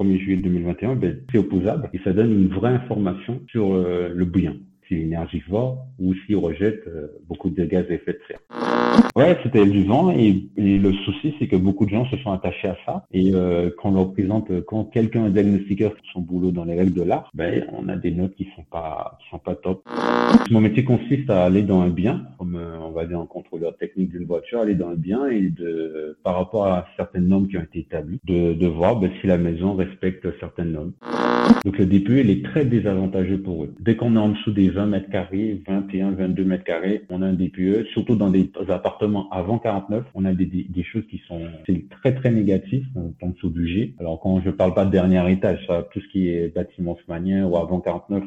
1er juillet 2021, ben, c'est opposable et ça donne une vraie information sur euh, le bouillon, est énergivore ou s'il rejette euh, beaucoup de gaz à effet de serre. Ouais, c'était du vent et, le souci, c'est que beaucoup de gens se sont attachés à ça. Et euh, quand on leur présente, quand quelqu'un est diagnostiqueur son boulot dans les règles de l'art, ben on a des notes qui sont pas qui sont pas top. Mon métier consiste à aller dans un bien, comme euh, on va dire un contrôleur technique d'une voiture, aller dans le bien et de par rapport à certaines normes qui ont été établies, de, voir ben, si la maison respecte certaines normes. Donc le DPE, il est très désavantageux pour eux. Dès qu'on est en dessous des 20 mètres carrés, 21, 22 mètres carrés, on a un DPE, surtout dans des appartements avant 49, on a des, choses qui sont très très négatives en dessous du G. Alors quand je parle pas de dernier étage, ça, tout ce qui est bâtiment manière ou avant 49.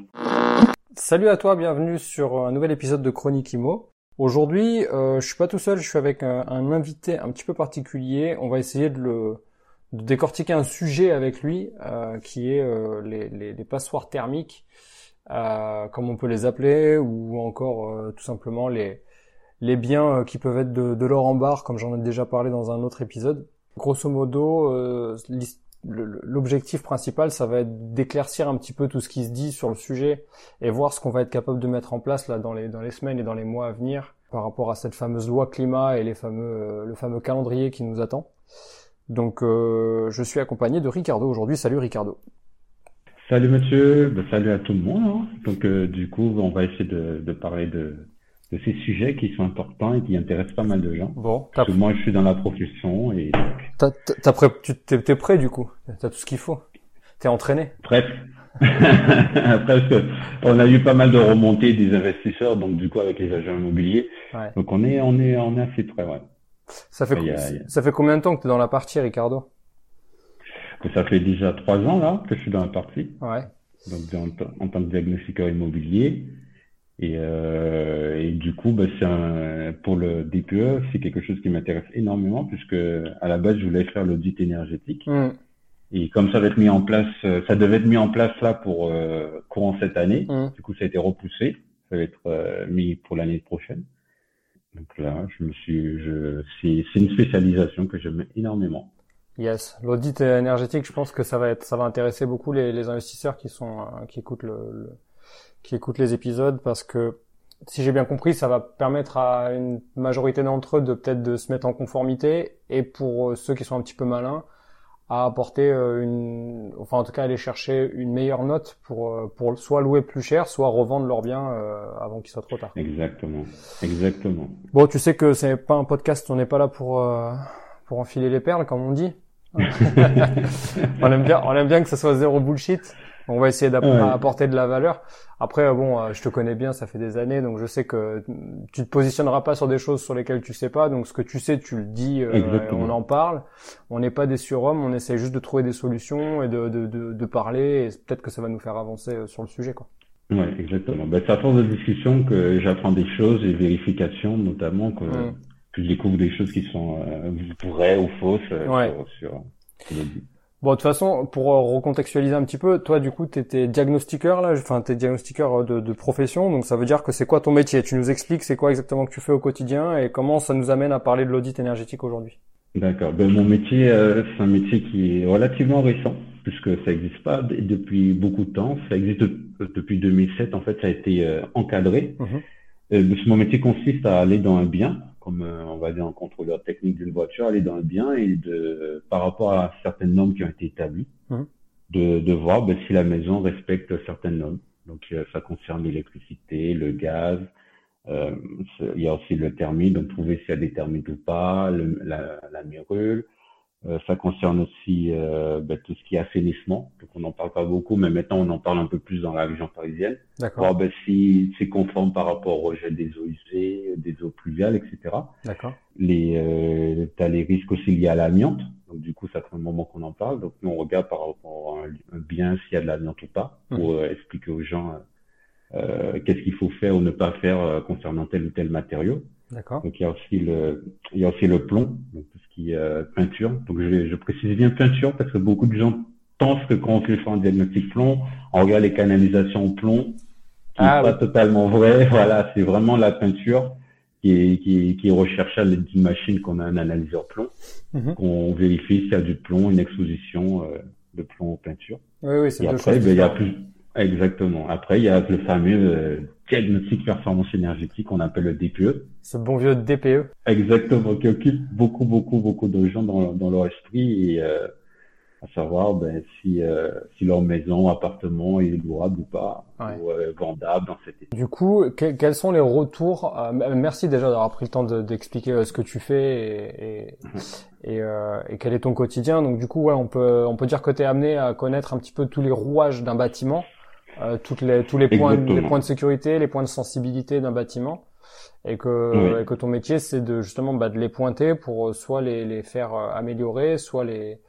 Salut à toi, bienvenue sur un nouvel épisode de Chronique Imo. Aujourd'hui, euh, je suis pas tout seul, je suis avec un, invité un petit peu particulier. On va essayer de le décortiquer un sujet avec lui euh, qui est euh, les, passoires thermiques, comme on peut les appeler, ou encore euh, tout simplement les les biens euh, qui peuvent être de, de l'or en barre, comme j'en ai déjà parlé dans un autre épisode. Grosso modo, euh, l'objectif principal, ça va être d'éclaircir un petit peu tout ce qui se dit sur le sujet et voir ce qu'on va être capable de mettre en place là dans les dans les semaines et dans les mois à venir par rapport à cette fameuse loi climat et les fameux euh, le fameux calendrier qui nous attend. Donc je suis accompagné de Ricardo aujourd'hui. Salut Ricardo. Salut monsieur, ben, salut à tout le monde. Hein. Donc du coup, on va essayer de, de parler de, de ces sujets qui sont importants et qui intéressent pas mal de gens. Bon, Parce que moi, je suis dans la profession et t'as, t'as prêt, tu t'es, t'es prêt du coup? T'as tout ce qu'il faut? T'es entraîné? Prêt. Presque. On a eu pas mal de remontées des investisseurs, donc du coup avec les agents immobiliers. Ouais. Donc on est, on est, on est assez prêt, ouais. Ça fait, Il y a- il y a- ça fait combien de temps que t'es dans la partie, Ricardo? Ça fait déjà trois ans là que je suis dans la partie, Ouais. donc en, en tant que diagnostiqueur immobilier. Et, euh, et du coup, bah, c'est un, pour le DPE, c'est quelque chose qui m'intéresse énormément puisque à la base, je voulais faire l'audit énergétique. Hmm. Et comme ça va être mis en place, euh, ça devait être mis en place là pour euh, courant cette année. Hmm. Du coup, ça a été repoussé. Ça va être euh, mis pour l'année prochaine. Donc là, je me suis, je, c'est, c'est une spécialisation que j'aime énormément. Yes. L'audit énergétique, je pense que ça va être, ça va intéresser beaucoup les, les investisseurs qui sont, euh, qui écoutent le, le- qui écoutent les épisodes parce que si j'ai bien compris, ça va permettre à une majorité d'entre eux de peut-être de se mettre en conformité et pour euh, ceux qui sont un petit peu malins à apporter euh, une, enfin en tout cas aller chercher une meilleure note pour pour soit louer plus cher, soit revendre leurs biens euh, avant qu'il soit trop tard. Exactement. Exactement. Bon, tu sais que c'est pas un podcast, on n'est pas là pour euh, pour enfiler les perles comme on dit. on aime bien, on aime bien que ça soit zéro bullshit. On va essayer d'apporter Ouais. de la valeur. Après, bon, euh, je te connais bien, ça fait des années, donc je sais que tu te positionneras pas sur des choses sur lesquelles tu sais pas. Donc ce que tu sais, tu le dis, euh, on en parle. On n'est pas des surhommes, on essaie juste de trouver des solutions et de de, de, de parler. Et peut-être que ça va nous faire avancer euh, sur le sujet, quoi. Ouais, exactement. Ben, c'est à force de discussion que j'apprends des choses et vérifications, notamment que, Mm. Que je découvre des choses qui sont euh, vraies ou fausses euh, Ouais. sur, sur, l'audit. Bon, de toute façon, pour euh, recontextualiser un petit peu, toi, du coup, t'étais diagnostiqueur là, enfin, t'es diagnostiqueur de, de profession, donc ça veut dire que c'est quoi ton métier? Tu nous expliques c'est quoi exactement que tu fais au quotidien et comment ça nous amène à parler de l'audit énergétique aujourd'hui? D'accord. Ben, mon métier, euh, c'est un métier qui est relativement récent, puisque ça n'existe pas depuis beaucoup de temps. Ça existe de- depuis 2007. En fait, ça a été euh, encadré. Mhm. Euh, mon métier consiste à aller dans un bien, comme euh, on va dire un contrôleur technique d'une voiture, aller dans un bien et de, par rapport à certaines normes qui ont été établies, Mhm. de, de voir ben, si la maison respecte certaines normes. Donc, euh, ça concerne l'électricité, le gaz. euh, il y a aussi le thermique, donc trouver s'il y a des thermiques ou pas, le, la, la mérule. Euh, ça concerne aussi euh, ben, tout ce qui est assainissement. Donc, on n'en parle pas beaucoup, mais maintenant, on en parle un peu plus dans la région parisienne D'accord, voir ben, si c'est conforme par rapport au rejet des eaux usées, des eaux pluviales, etc. d'accord. Les, euh, t'as les risques aussi liés à l'amiante. Donc, du coup, ça fait un moment qu'on en parle. Donc nous, on regarde par rapport à un, bien s'il y a de l'amiante ou pas, pour mmh. expliquer aux gens euh, qu'est-ce qu'il faut faire ou ne pas faire concernant tel ou tel matériau. D'accord. Donc il y a aussi le, il y a aussi le plomb, donc tout ce qui est peinture. Donc je, je précise bien peinture parce que beaucoup de gens pensent que quand on fait un diagnostic plomb, on regarde les canalisations au plomb, qui ah, pas totalement vrai. Voilà, c'est vraiment la peinture qui est, qui, qui est recherchée à l'aide d'une machine qu'on a un analyseur plomb, mhm. qu'on vérifie s'il y a du plomb, une exposition euh, de plomb aux peintures. Oui, oui, c'est Et après, ben, il y a plus, exactement. Après, il y a le fameux euh, diagnostic performance énergétique qu'on appelle le DPE. Ce bon vieux DPE. Exactement, qui occupe beaucoup, beaucoup, beaucoup de gens dans, dans leur esprit et euh, à savoir ben, si, euh, si leur maison, appartement est louable ou pas, ou euh, vendable dans cette Du coup, quels sont les retours euh, Merci déjà d'avoir pris le temps d'expliquer ce que tu fais et, et, et, quel est ton quotidien. Donc du coup, ouais, on peut on peut dire que tu es amené à connaître un petit peu tous les rouages d'un bâtiment, toutes les tous les points les points de sécurité, les points de sensibilité d'un bâtiment. Et que, et que ton métier c'est de justement bah, de les pointer pour soit les, les faire améliorer, soit les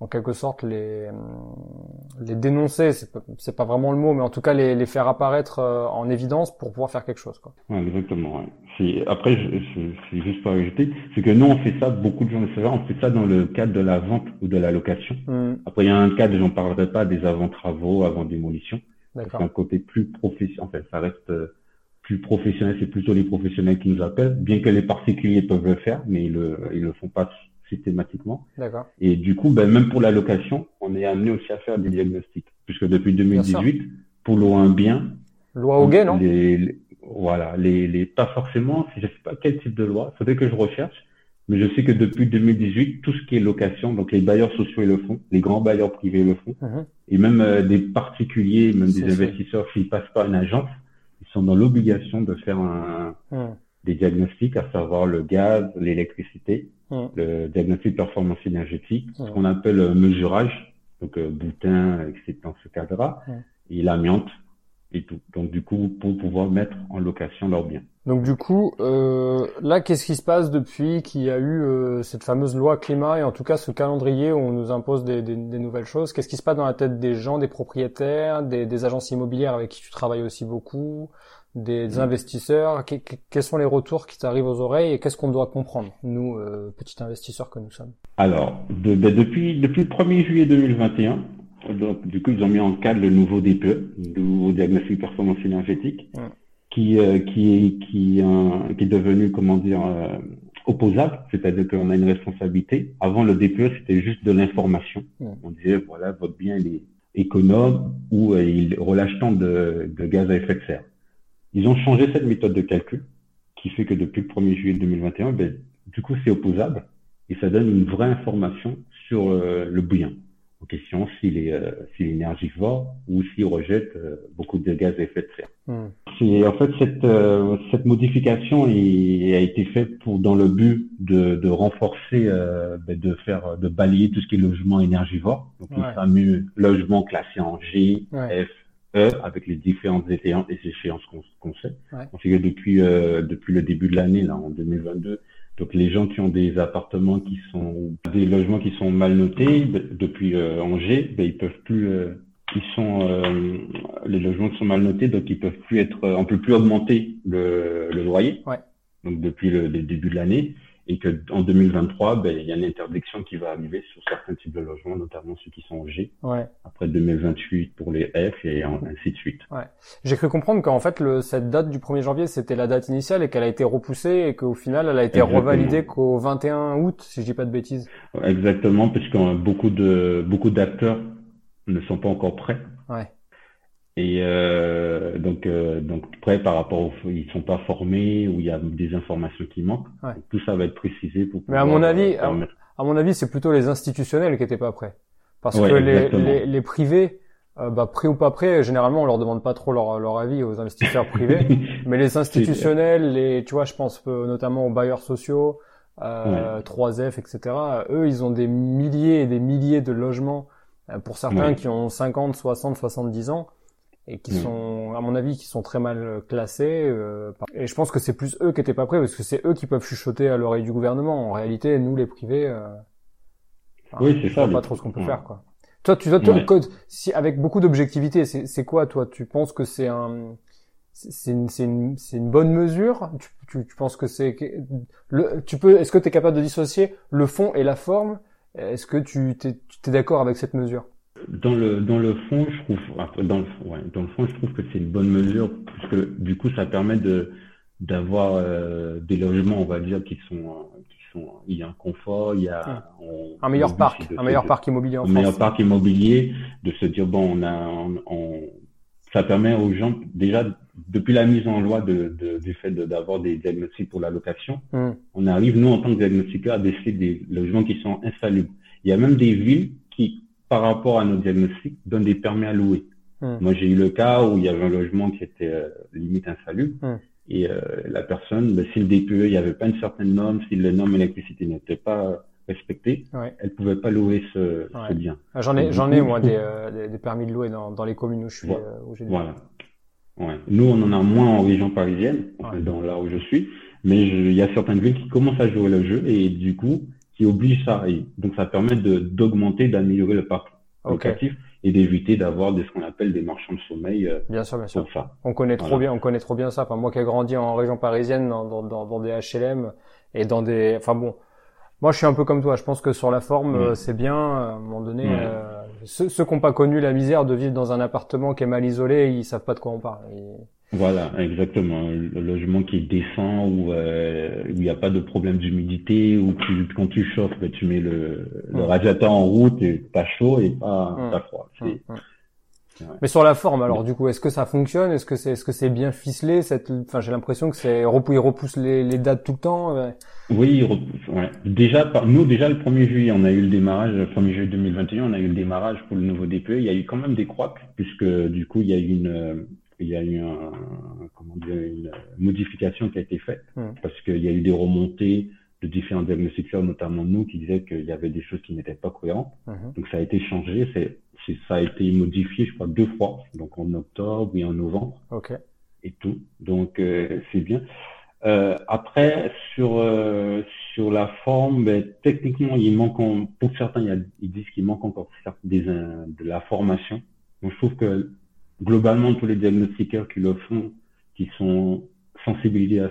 en quelque sorte les les dénoncer c'est pas, c'est pas vraiment le mot mais en tout cas les, les faire apparaître euh, en évidence pour pouvoir faire quelque chose quoi. Ouais, exactement. Ouais. Après je, je, juste pour ajouter c'est que nous on fait ça beaucoup de gens le savent on fait ça dans le cadre de la vente ou de la location. Hmm. Après il y a un cadre j'en parlerai pas des avant travaux avant démolition. C'est un côté plus professionnel en fait ça reste euh, plus professionnel c'est plutôt les professionnels qui nous appellent bien que les particuliers peuvent le faire mais ils le ils le font pas systématiquement. D'accord. Et du coup, ben, même pour la location, on est amené aussi à faire des diagnostics. Puisque depuis 2018, pour louer un bien. Loi au non? Les, voilà, les, les, pas forcément, je sais pas quel type de loi, faudrait que je recherche. Mais je sais que depuis 2018, tout ce qui est location, donc les bailleurs sociaux le font, les grands bailleurs privés le font, mhm. et même euh, des particuliers, même des investisseurs, s'ils passent par une agence, ils sont dans l'obligation de faire un, mhm. des diagnostics, à savoir le gaz, l'électricité, Le diagnostic de performance énergétique, ce qu'on appelle le mesurage, donc euh, boutin, etc. dans ce cadre-là, mm. et l'amiante et tout. Donc du coup, pour pouvoir mettre en location leurs biens. Donc du coup, euh, là, qu'est-ce qui se passe depuis qu'il y a eu euh, cette fameuse loi climat et en tout cas ce calendrier où on nous impose des, des, des nouvelles choses? Qu'est-ce qui se passe dans la tête des gens, des propriétaires, des, des agences immobilières avec qui tu travailles aussi beaucoup? Des, mm. investisseurs Quels sont les retours qui t'arrivent aux oreilles et qu'est-ce qu'on doit comprendre, nous, euh, petits investisseurs que nous sommes Alors, de, ben, depuis, depuis le 1er juillet 2021, donc, du coup, ils ont mis en cadre le nouveau DPE, le nouveau diagnostic performance énergétique, mm. qui, euh, qui, est, qui, euh, qui est devenu, comment dire, euh, opposable, c'est-à-dire qu'on a une responsabilité. Avant, le DPE, c'était juste de l'information. Mm. On disait, voilà, votre bien, il est économe ou il relâche tant de, de gaz à effet de serre. Ils ont changé cette méthode de calcul qui fait que depuis le 1er juillet 2021, ben, du coup, c'est opposable et ça donne une vraie information sur euh, le bouillon en question s'il est, euh, s'il est énergivore ou s'il rejette euh, beaucoup de gaz à effet de serre. C'est en fait cette cette modification est, a été faite pour dans le but de, de renforcer, ben, de faire, de balayer tout ce qui est logement énergivore, donc ouais. les fameux logements classés en G, F, E avec les différentes échéances qu'on sait. On sait que depuis euh, depuis le début de l'année là en 2022, donc les gens qui ont des appartements qui sont des logements qui sont mal notés depuis euh, Angers, ben ils peuvent plus euh, ils sont euh, les logements qui sont mal notés donc ils peuvent plus être on peut plus augmenter le, le loyer. Ouais. Donc depuis le, le début de l'année et que en 2023, ben, il y a une interdiction qui va arriver sur certains types de logements, notamment ceux qui sont en G. Ouais. Après 2028 pour les F et ainsi de suite. Ouais. J'ai cru comprendre qu'en fait, le, cette date du 1er janvier, c'était la date initiale et qu'elle a été repoussée et qu'au final, elle a été revalidée qu'au 21 août, si je dis pas de bêtises. Exactement, puisque beaucoup de beaucoup d'acteurs ne sont pas encore prêts. Ouais. Et euh, donc, euh, donc prêt par rapport aux, ils sont pas formés ou il y a des informations qui manquent. Ouais. Tout ça va être précisé pour. Mais à mon avis, euh, à, mon avis, c'est plutôt les institutionnels qui étaient pas prêts, parce que les, les, les, privés, euh, bah prêts ou pas prêts, généralement on leur demande pas trop leur, leur avis aux investisseurs privés, mais les institutionnels, les, tu vois, je pense notamment aux bailleurs sociaux, euh, 3F, etc. Eux, ils ont des milliers et des milliers de logements pour certains qui ont 50, 60, 70 ans et qui mm. sont, à mon avis, qui sont très mal classés. Euh, et je pense que c'est plus eux qui étaient pas prêts parce que c'est eux qui peuvent chuchoter à l'oreille du gouvernement. En réalité, nous, les privés, euh, oui, c'est ça. pas trop ce qu'on peut faire, quoi. Toi, tu dois, code, si, avec beaucoup d'objectivité, c'est quoi, toi? Tu penses que c'est un, c'est une, une, une, bonne mesure? Tu, tu, tu penses que c'est, le, tu peux, est-ce que tu es capable de dissocier le fond et la forme? Est-ce que tu t'es, es, d'accord avec cette mesure? Dans le dans le fond, je trouve dans le ouais, dans le fond, je trouve que c'est une bonne mesure parce que du coup, ça permet de d'avoir euh, des logements, on va dire, qui sont qui sont il y a un confort, il y a un meilleur parc, un meilleur parc immobilier en un meilleur parc immobilier, de se dire bon, on a on, ça permet aux gens déjà depuis la mise en loi de, de du fait d'avoir des diagnostics pour la location, hmm. on arrive nous en tant que diagnostiqueurs à décider des logements qui sont insalubres. Il y a même des villes par rapport à nos diagnostics, donnent des permis à louer. Hmm. Moi, j'ai eu le cas où il y avait un logement qui était euh, limite insalubre. Hmm. Et euh, la personne, ben, si le DPE, il n'y avait pas une certaine norme, si les normes électricité n'étaient pas respectées, ouais. elle pouvait pas louer ce, ce bien. Ah, j'en ai, j'en ai moi euh, des, des, permis de louer dans, dans les communes où je suis. Voilà. où voilà. Ouais. Nous, on en a moins en région parisienne, dans là où je suis, mais il y a certaines villes qui commencent à jouer le jeu et du coup, qui oblige ça. Et donc, ça permet d'augmenter, d'améliorer le parc locatif et d'éviter d'avoir ce qu'on appelle des marchands de sommeil. Euh, bien sûr, bien sûr. Ça. On connaît trop bien, on connaît trop bien ça. Enfin, moi qui ai grandi en région parisienne, dans, dans, dans, des HLM et dans des, enfin bon, moi je suis un peu comme toi. Je pense que sur la forme, euh, c'est bien. À un moment donné, euh, ceux, ceux qui n'ont pas connu la misère de vivre dans un appartement qui est mal isolé, ils savent pas de quoi on parle. Voilà, exactement. Le logement qui est décent, où euh, il n'y a pas de problème d'humidité, où quand tu chauffes, ben, tu mets le, le, radiateur en route et pas chaud et pas, pas froid. Mais sur la forme, alors du coup, est-ce que ça fonctionne? Est-ce que c'est est-ce que c'est bien ficelé? Cette Enfin, j'ai l'impression que c'est il repousse les, les, dates tout le temps. Oui, ouais. déjà par nous déjà le 1er juillet, on a eu le démarrage. Le 1er juillet 2021, on a eu le démarrage pour le nouveau DPE. Il y a eu quand même des croix puisque du coup il y a eu une il y a eu un, comment dire, une modification qui a été faite mmh. parce qu'il y a eu des remontées de différents diagnostiqueurs, notamment nous, qui disaient qu'il y avait des choses qui n'étaient pas cohérentes. Mmh. Donc ça a été changé, c'est, ça a été modifié, je crois, deux fois, donc en octobre et en novembre. Okay. Et tout. Donc euh, c'est bien. Euh, après, sur euh, sur la forme, ben, techniquement, il manque, en, pour certains, il y a, ils disent qu'il manque encore des, de la formation. Donc je trouve que globalement, tous les diagnostiqueurs qui le font, qui sont sensibilisés à,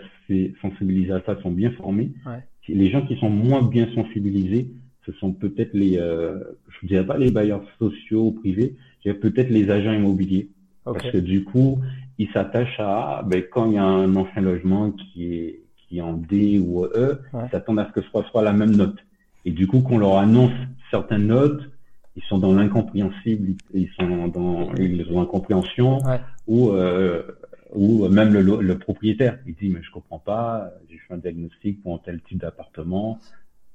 sensibilisés à ça, sont bien formés. Ouais. Les gens qui sont moins bien sensibilisés, ce sont peut-être les, euh, je dirais pas les bailleurs sociaux ou privés, je peut-être les agents immobiliers. Parce que du coup, ils s'attachent à, ben, quand il y a un ancien logement qui est, qui est en D ou E, ils s'attendent à ce que ce soit, soit la même note. Et du coup, qu'on leur annonce certaines notes, ils sont dans l'incompréhensible, ils sont dans ils ont incompréhension ou euh, ou même le, le, propriétaire, il dit mais je comprends pas, j'ai fait un diagnostic pour un tel type d'appartement,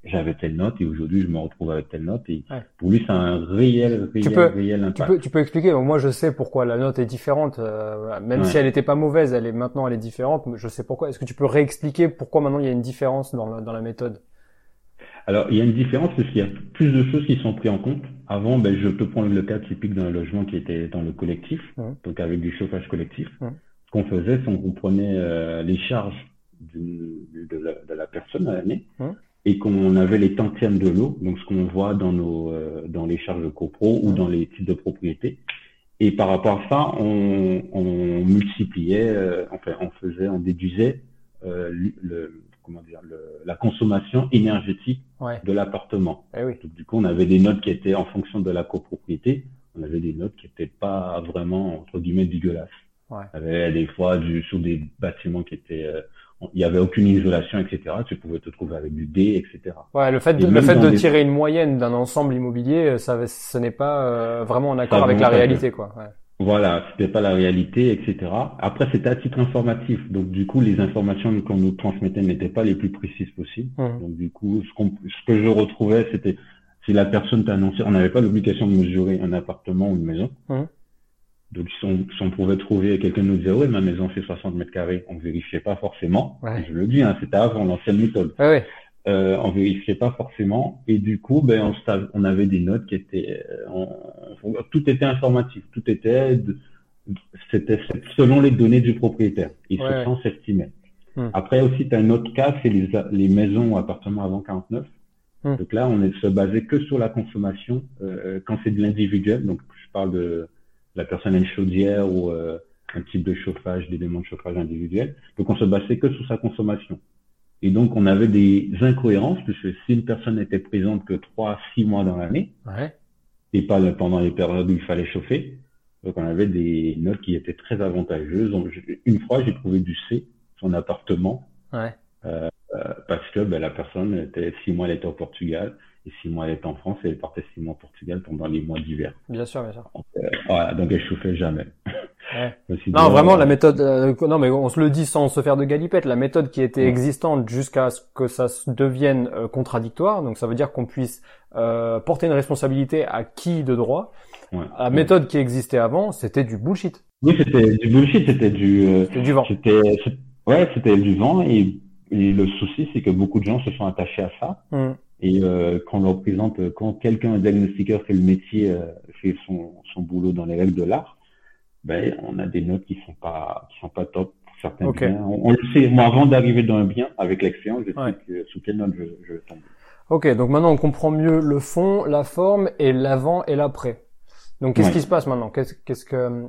j'avais telle note et aujourd'hui je me retrouve avec telle note et pour lui c'est un réel réel tu peux, réel impact. Tu peux tu peux expliquer moi je sais pourquoi la note est différente euh, même si elle n'était pas mauvaise, elle est maintenant elle est différente, mais je sais pourquoi. Est-ce que tu peux réexpliquer pourquoi maintenant il y a une différence dans la, dans la méthode? Alors, il y a une différence parce qu'il y a plus de choses qui sont prises en compte. Avant, ben, je te prends le cas typique d'un logement qui était dans le collectif, donc avec du chauffage collectif. Ce qu'on faisait, c'est qu'on prenait euh, les charges de, la, de, la, personne à l'année et qu'on avait les tantièmes de l'eau, donc ce qu'on voit dans nos euh, dans les charges copro ou dans les types de propriété. Et par rapport à ça, on, on multipliait, euh, enfin, on faisait, on déduisait le, comment dire, le, la consommation énergétique de l'appartement. Eh oui. du coup, on avait des notes qui étaient en fonction de la copropriété, on avait des notes qui étaient pas vraiment entre guillemets dégueulasses. Ouais. Il y avait des fois du, sur des bâtiments qui étaient, euh, il y avait aucune isolation, etc. Tu pouvais te trouver avec du D, etc. Ouais, le fait de, le fait de tirer une moyenne d'un ensemble immobilier, ça, ce n'est pas euh, vraiment en accord avec la réalité, quoi. Ouais. Voilà, c'était pas la réalité, etc. Après, c'était à titre informatif. Donc, du coup, les informations qu'on nous transmettait n'étaient pas les plus précises possibles. Mmh. Donc, du coup, ce, ce que je retrouvais, c'était si la personne t'a annoncé, on n'avait pas l'obligation de mesurer un appartement ou une maison. Mmh. Donc, si on, si on, pouvait trouver, quelqu'un nous disait, oui, ma maison fait 60 mètres carrés, on vérifiait pas forcément. Je le dis, hein, c'était avant l'ancienne méthode. Ouais, euh, on vérifiait pas forcément et du coup ben on, on avait des notes qui étaient euh, tout était informatif tout était c'était selon les données du propriétaire et ce sens s'estimait hmm. après aussi tu as un autre cas c'est les, les maisons ou appartements avant 49 Hmm. Donc là, on ne se basait que sur la consommation euh, quand c'est de l'individuel. Donc je parle de la personne à une chaudière ou euh, un type de chauffage, d'éléments de chauffage individuel. Donc on se basait que sur sa consommation. Et donc on avait des incohérences puisque si une personne n'était présente que trois à six mois dans l'année ouais. et pas pendant les périodes où il fallait chauffer, donc on avait des notes qui étaient très avantageuses. Donc, une fois, j'ai trouvé du C, son appartement, ouais. euh, parce que ben, la personne était six mois, elle était au Portugal, et six mois, elle était en France, et elle partait six mois au Portugal pendant les mois d'hiver. Bien sûr, bien sûr. Donc, euh, voilà, donc elle chauffait jamais. Ouais. non, vraiment, la méthode, euh, non, mais on se le dit sans se faire de galipette, la méthode qui était existante jusqu'à ce que ça devienne euh, contradictoire, donc ça veut dire qu'on puisse euh, porter une responsabilité à qui de droit. Ouais. La méthode qui existait avant, c'était du bullshit. Oui, c'était du bullshit, c'était du, euh, C'était du vent. c'était, ouais, c'était du vent, et, et le souci, c'est que beaucoup de gens se sont attachés à ça. Hmm. Et euh, quand on leur présente, quand quelqu'un, un diagnostiqueur, fait le métier, euh, fait son, son boulot dans les règles de l'art, ben on a des notes qui sont pas qui sont pas top pour certains Ok. biens. On, on le sait. Moi, avant d'arriver dans un bien, avec l'expérience, je Ouais. sais que sous quelle note je, je tombe. Ok, donc maintenant on comprend mieux le fond, la forme et l'avant et l'après. Donc qu'est-ce Ouais. qui se passe maintenant? Qu'est-ce qu'est-ce que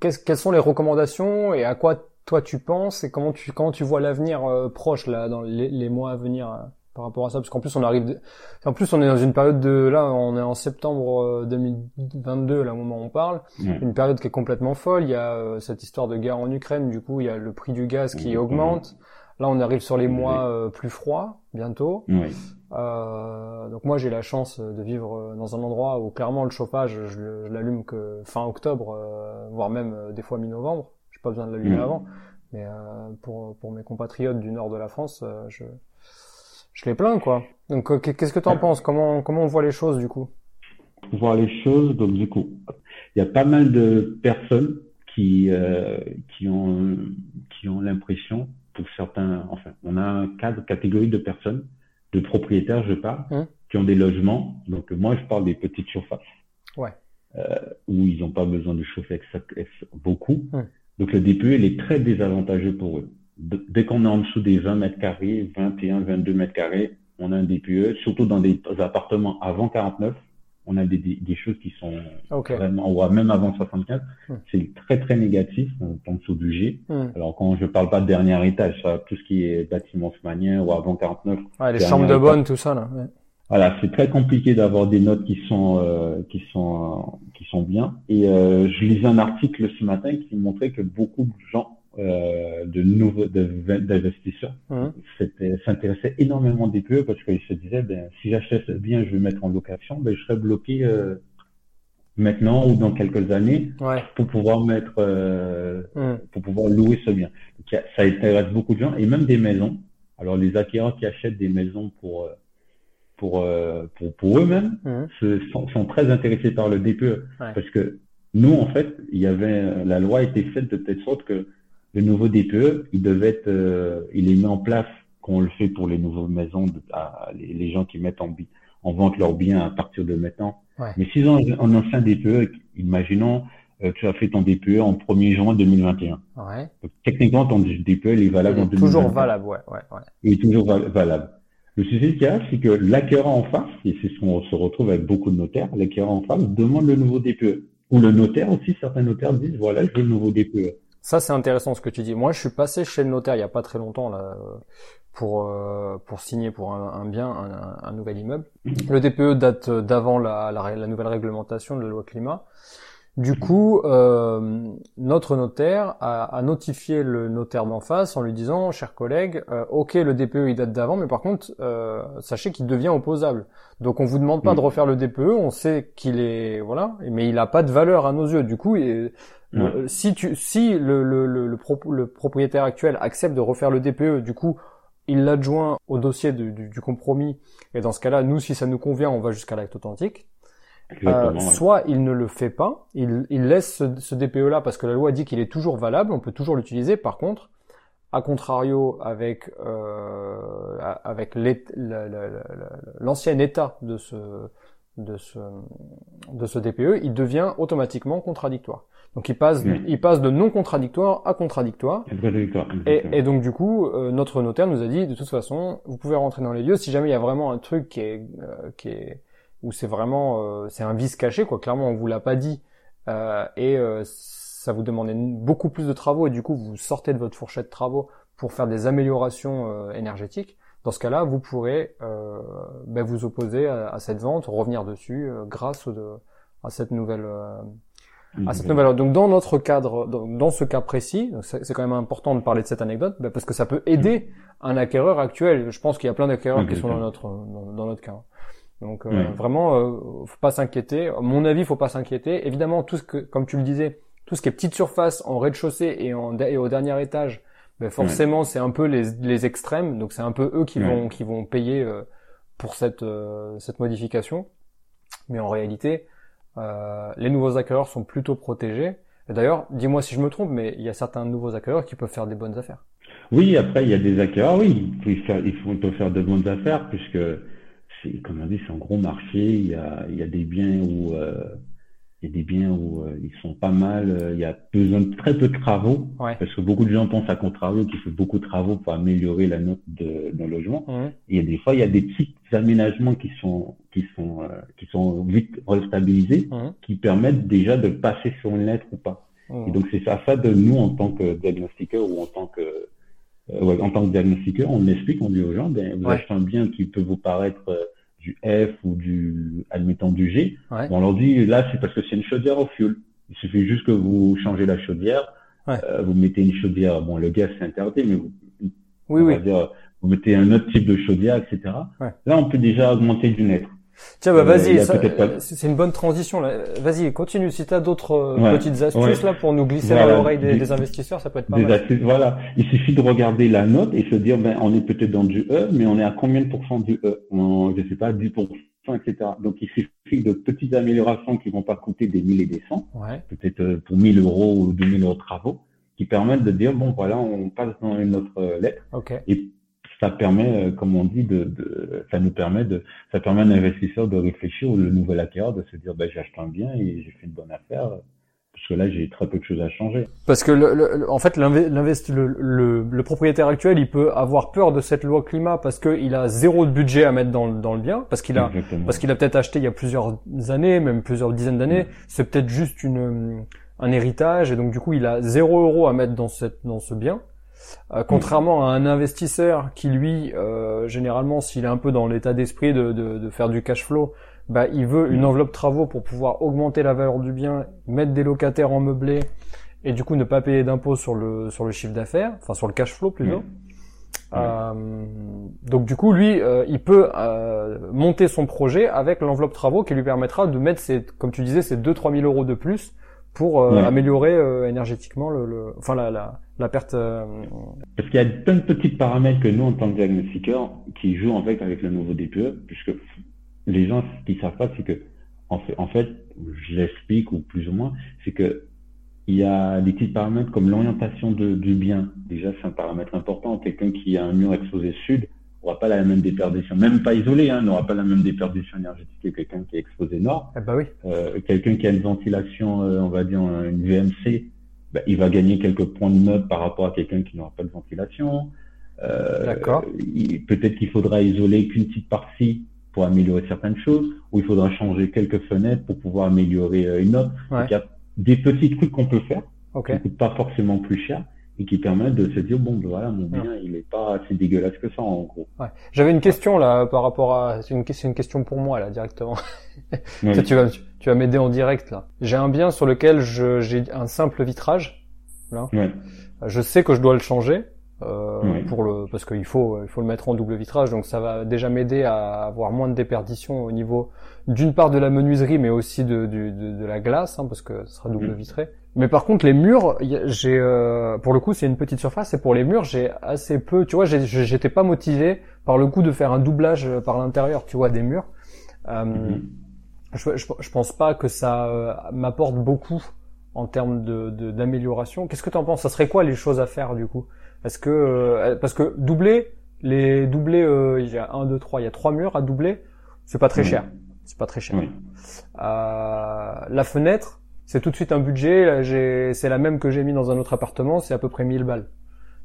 qu'est-ce quelles sont les recommandations et à quoi toi tu penses et comment tu comment tu vois l'avenir euh, proche là dans les, les mois à venir euh, par rapport à ça parce qu'en plus on arrive de- en plus on est dans une période de là on est en septembre euh, 2022 là au moment où on parle. Une période qui est complètement folle. Il y a euh, cette histoire de guerre en Ukraine. Du coup il y a le prix du gaz qui augmente. Là on arrive sur les mois euh, plus froids bientôt. Euh, donc moi j'ai la chance de vivre euh, dans un endroit où clairement le chauffage je, je l'allume que fin octobre, euh, voire même euh, des fois mi-novembre. J'ai pas besoin de l'allumer avant. Mais euh, pour pour mes compatriotes du nord de la France, euh, je je les plains quoi. Donc euh, qu'est-ce que t'en penses? Comment comment on voit les choses du coup? Voir les choses, donc du coup, il y a pas mal de personnes qui euh, qui ont qui ont l'impression, pour certains, enfin, on a un cadre catégorie de personnes, de propriétaires, je parle, Mhm. qui ont des logements. Donc moi, je parle des petites surfaces. Ouais. Euh, où ils n'ont pas besoin de chauffer beaucoup. Donc le DPE, il est très désavantageux pour eux. Dès qu'on est en dessous des 20 mètres carrés, 21, 22 mètres carrés, on a un DPE, surtout dans des appartements avant 49, on a des, des, des choses qui sont Ok. vraiment, ou même avant 75, Hmm. c'est très très négatif, on est en dessous du G. Alors quand je parle pas de dernier étage, ça, tout ce qui est bâtiment haussmannien ou avant 49, Ouais, les chambres de bonne, tout ça là. ouais. voilà, c'est très compliqué d'avoir des notes qui sont euh, qui sont qui sont bien. Et euh, je lisais un article ce matin qui montrait que beaucoup de gens, de nouveaux d'investisseurs, s'étaient- s'intéressaient énormément au DPE parce qu'ils se disaient, ben si j'achète bien, je vais mettre en location, ben je serai bloqué euh, maintenant ou dans quelques années Ouais. pour pouvoir mettre euh, Hmm. pour pouvoir louer ce bien. Donc, ça intéresse beaucoup de gens et même des maisons. Alors les acquéreurs qui achètent des maisons pour euh, pour euh, pour, pour eux-mêmes se- sont, sont très intéressés par le DPE Ouais. parce que nous en fait il y avait la loi été faite de telle sorte que le nouveau DPE il devait être euh, il est mis en place qu'on le fait pour les nouvelles maisons de- à- les, les gens qui mettent en en vente leurs biens à partir de maintenant. Ouais. Mais s'ils ont un ancien DPE, imaginons euh, tu as fait ton DPE en 1er juin 2021. Ouais. Donc, techniquement, ton DPE, il est valable en Il est toujours 2021. valable, ouais, ouais, ouais. Il est toujours val- valable. Le souci qu'il y a, c'est que l'acquéreur en face, et c'est ce qu'on se retrouve avec beaucoup de notaires, l'acquéreur en face demande le nouveau DPE. Ou le notaire aussi, certains notaires disent, voilà, je veux le nouveau DPE. Ça, c'est intéressant ce que tu dis. Moi, je suis passé chez le notaire il y a pas très longtemps là pour euh, pour signer pour un, un bien, un, nouvel immeuble. Le DPE date d'avant la, la, ré- la nouvelle réglementation de la loi climat. Du coup, euh, notre notaire a, a notifié le notaire d'en face en lui disant, cher collègue, euh, ok, le DPE il date d'avant, mais par contre, euh, sachez qu'il devient opposable. Donc on vous demande pas de refaire le DPE, on sait qu'il est voilà, mais il a pas de valeur à nos yeux. Du coup, et- si tu, si le, le, le, le pro- le propriétaire actuel accepte de refaire le DPE, du coup, il l'adjoint au dossier du, du, du compromis. Et dans ce cas-là, nous, si ça nous convient, on va jusqu'à l'acte authentique. Euh, ouais. soit il ne le fait pas, il, il laisse ce, ce DPE-là parce que la loi dit qu'il est toujours valable, on peut toujours l'utiliser. Par contre, à contrario avec euh, avec l'ancien état de ce de ce de ce DPE, il devient automatiquement contradictoire. Donc il passe il passe de non contradictoire à contradictoire. Et, et, donc du coup, euh, notre notaire nous a dit de toute façon, vous pouvez rentrer dans les lieux si jamais il y a vraiment un truc qui est euh, qui est où c'est vraiment euh, c'est un vice caché quoi. Clairement, on vous l'a pas dit et ça vous demandait beaucoup plus de travaux et du coup vous sortez de votre fourchette de travaux pour faire des améliorations énergétiques dans ce cas-là, vous pourrez euh, ben vous opposer à, cette vente, revenir dessus euh, grâce à cette nouvelle euh, à cette nouvelle. Donc dans notre cadre, dans, ce cas précis, c'est quand même important de parler de cette anecdote ben parce que ça peut aider un acquéreur actuel. Je pense qu'il y a plein d'acquéreurs qui sont dans notre dans, notre cas. Donc vraiment, faut pas s'inquiéter. À mon avis, faut pas s'inquiéter. Évidemment, tout ce que, comme tu le disais, tout ce qui est petite surface en rez-de-chaussée et, en, et au dernier étage, ben forcément c'est un peu les, les extrêmes, donc c'est un peu eux qui vont qui vont payer euh, pour cette euh, cette modification. Mais en réalité, euh, les nouveaux acquéreurs sont plutôt protégés. D'ailleurs, dis-moi si je me trompe, mais il y a certains nouveaux acquéreurs qui peuvent faire des bonnes affaires. Oui, après il y a des acquéreurs, oui, ils peuvent faire de bonnes affaires puisque c'est comme on dit, c'est un gros marché. Il y a il y a des biens où il y a des biens où euh, ils sont pas mal, euh, il y a besoin de très peu de travaux, parce que beaucoup de gens pensent à Contrario qui fait beaucoup de travaux pour améliorer la note de, d'un logement. Et des fois, il y a des petits aménagements qui sont qui sont euh, qui sont vite restabilisés, qui permettent déjà de passer sur une lettre ou pas. Et donc c'est ça, ça de nous en tant que diagnostiqueur ou en tant que ouais, en tant que diagnostiqueur, on explique, on dit aux gens, ben vous achetez un bien qui peut vous paraître du F ou du, admettons, du G. on leur dit, là, c'est parce que c'est une chaudière au fioul. Il suffit juste que vous changez la chaudière, euh, vous mettez une chaudière, bon, le gaz c'est interdit, mais vous, oui, oui. dire, vous mettez un autre type de chaudière, etc. Là, on peut déjà augmenter du net. Tiens, bah vas-y, euh, c'est une bonne transition. Vas-y, continue. Si tu as d'autres euh, petites astuces là pour nous glisser à l'oreille des, investisseurs, ça peut être pas mal. Astuces, voilà, il suffit de regarder la note et se dire, ben, on est peut-être dans du E, mais on est à combien de pourcents du E? On, Je sais pas, 10%, etc. Donc il suffit de petites améliorations qui vont pas coûter des mille et des cents, peut-être euh, pour 1000 euros ou 2000 euros de travaux, qui permettent de dire, bon voilà, on passe dans une autre lettre. Okay. Et ça permet, euh, comme on dit, de, de, ça nous permet de, ça permet à l'investisseur de réfléchir ou le nouvel acquéreur de se dire, ben, j'ai acheté un bien et j'ai fait une bonne affaire. Parce que là, j'ai très peu de choses à changer. Parce que, le, en fait, l'investi, le, le, propriétaire actuel, il peut avoir peur de cette loi climat parce qu'il a zéro de budget à mettre dans, dans le bien, parce qu'il a, parce qu'il a peut-être acheté il y a plusieurs années, même plusieurs dizaines d'années. Mm. C'est peut-être juste une, un héritage, et donc du coup, il a zéro euro à mettre dans cette, dans ce bien. Euh, contrairement à un investisseur qui lui, euh, généralement, s'il est un peu dans l'état d'esprit de, de, de, faire du cash flow, bah, il veut une enveloppe travaux pour pouvoir augmenter la valeur du bien, mettre des locataires en meublé et du coup ne pas payer d'impôts sur le sur le chiffre d'affaires, enfin sur le cash flow plutôt. Euh, donc du coup, lui, euh, il peut euh, monter son projet avec l'enveloppe travaux qui lui permettra de mettre, ses, comme tu disais, ces 2-3 000 euros de plus pour améliorer énergétiquement le, le, enfin la, la, la perte. Euh, Parce qu'il y a plein de petits paramètres que nous, en tant que diagnostiqueurs, qui jouent en fait avec le nouveau DPE, puisque les gens ce qu'ils savent pas, c'est que en fait, en fait, je l'explique ou plus ou moins, c'est que il y a des petits paramètres comme l'orientation du bien. Déjà, c'est un paramètre important. Quelqu'un qui a un mur exposé sud n'aura pas la même déperdition, même pas isolé, hein, n'aura pas la même déperdition énergétique que quelqu'un qui est exposé nord. Eh ben oui. Euh, quelqu'un qui a une ventilation, euh, on va dire une VMC, bah, il va gagner quelques points de note par rapport à quelqu'un qui n'aura pas de ventilation. Euh, D'accord. Peut-être qu'il faudra isoler qu'une petite partie pour améliorer certaines choses, ou il faudra changer quelques fenêtres pour pouvoir améliorer euh, une autre. il y a des petits trucs qu'on peut faire, okay. qui ne coûtent pas forcément plus cher et qui permettent de se dire bon ben voilà mon bien il est pas assez dégueulasse que ça en gros. Ouais. J'avais une question là par rapport à c'est une, une question pour moi là directement. tu vas tu vas m'aider en direct là. J'ai un bien sur lequel j'ai un simple vitrage. Là. Je sais que je dois le changer euh, pour le parce qu'il faut il faut le mettre en double vitrage donc ça va déjà m'aider à avoir moins de déperdition au niveau d'une part de la menuiserie mais aussi de de, de, la glace hein, parce que ce sera double vitré. Mais par contre les murs j'ai euh, pour le coup c'est une petite surface et pour les murs j'ai assez peu tu vois j'étais pas motivé par le coup de faire un doublage par l'intérieur tu vois des murs. Euh, mm-hmm je, je, je, pense pas que ça euh, m'apporte beaucoup en termes de d'amélioration. Qu'est-ce que tu en penses? Ça serait quoi les choses à faire du coup? Est-ce que euh, parce que doubler les doubler, euh, il y a un, deux, trois, il y a trois murs à doubler, c'est pas très cher. C'est pas très cher. Oui. Euh, la fenêtre, c'est tout de suite un budget. C'est la même que j'ai mis dans un autre appartement. C'est à peu près 1000 balles.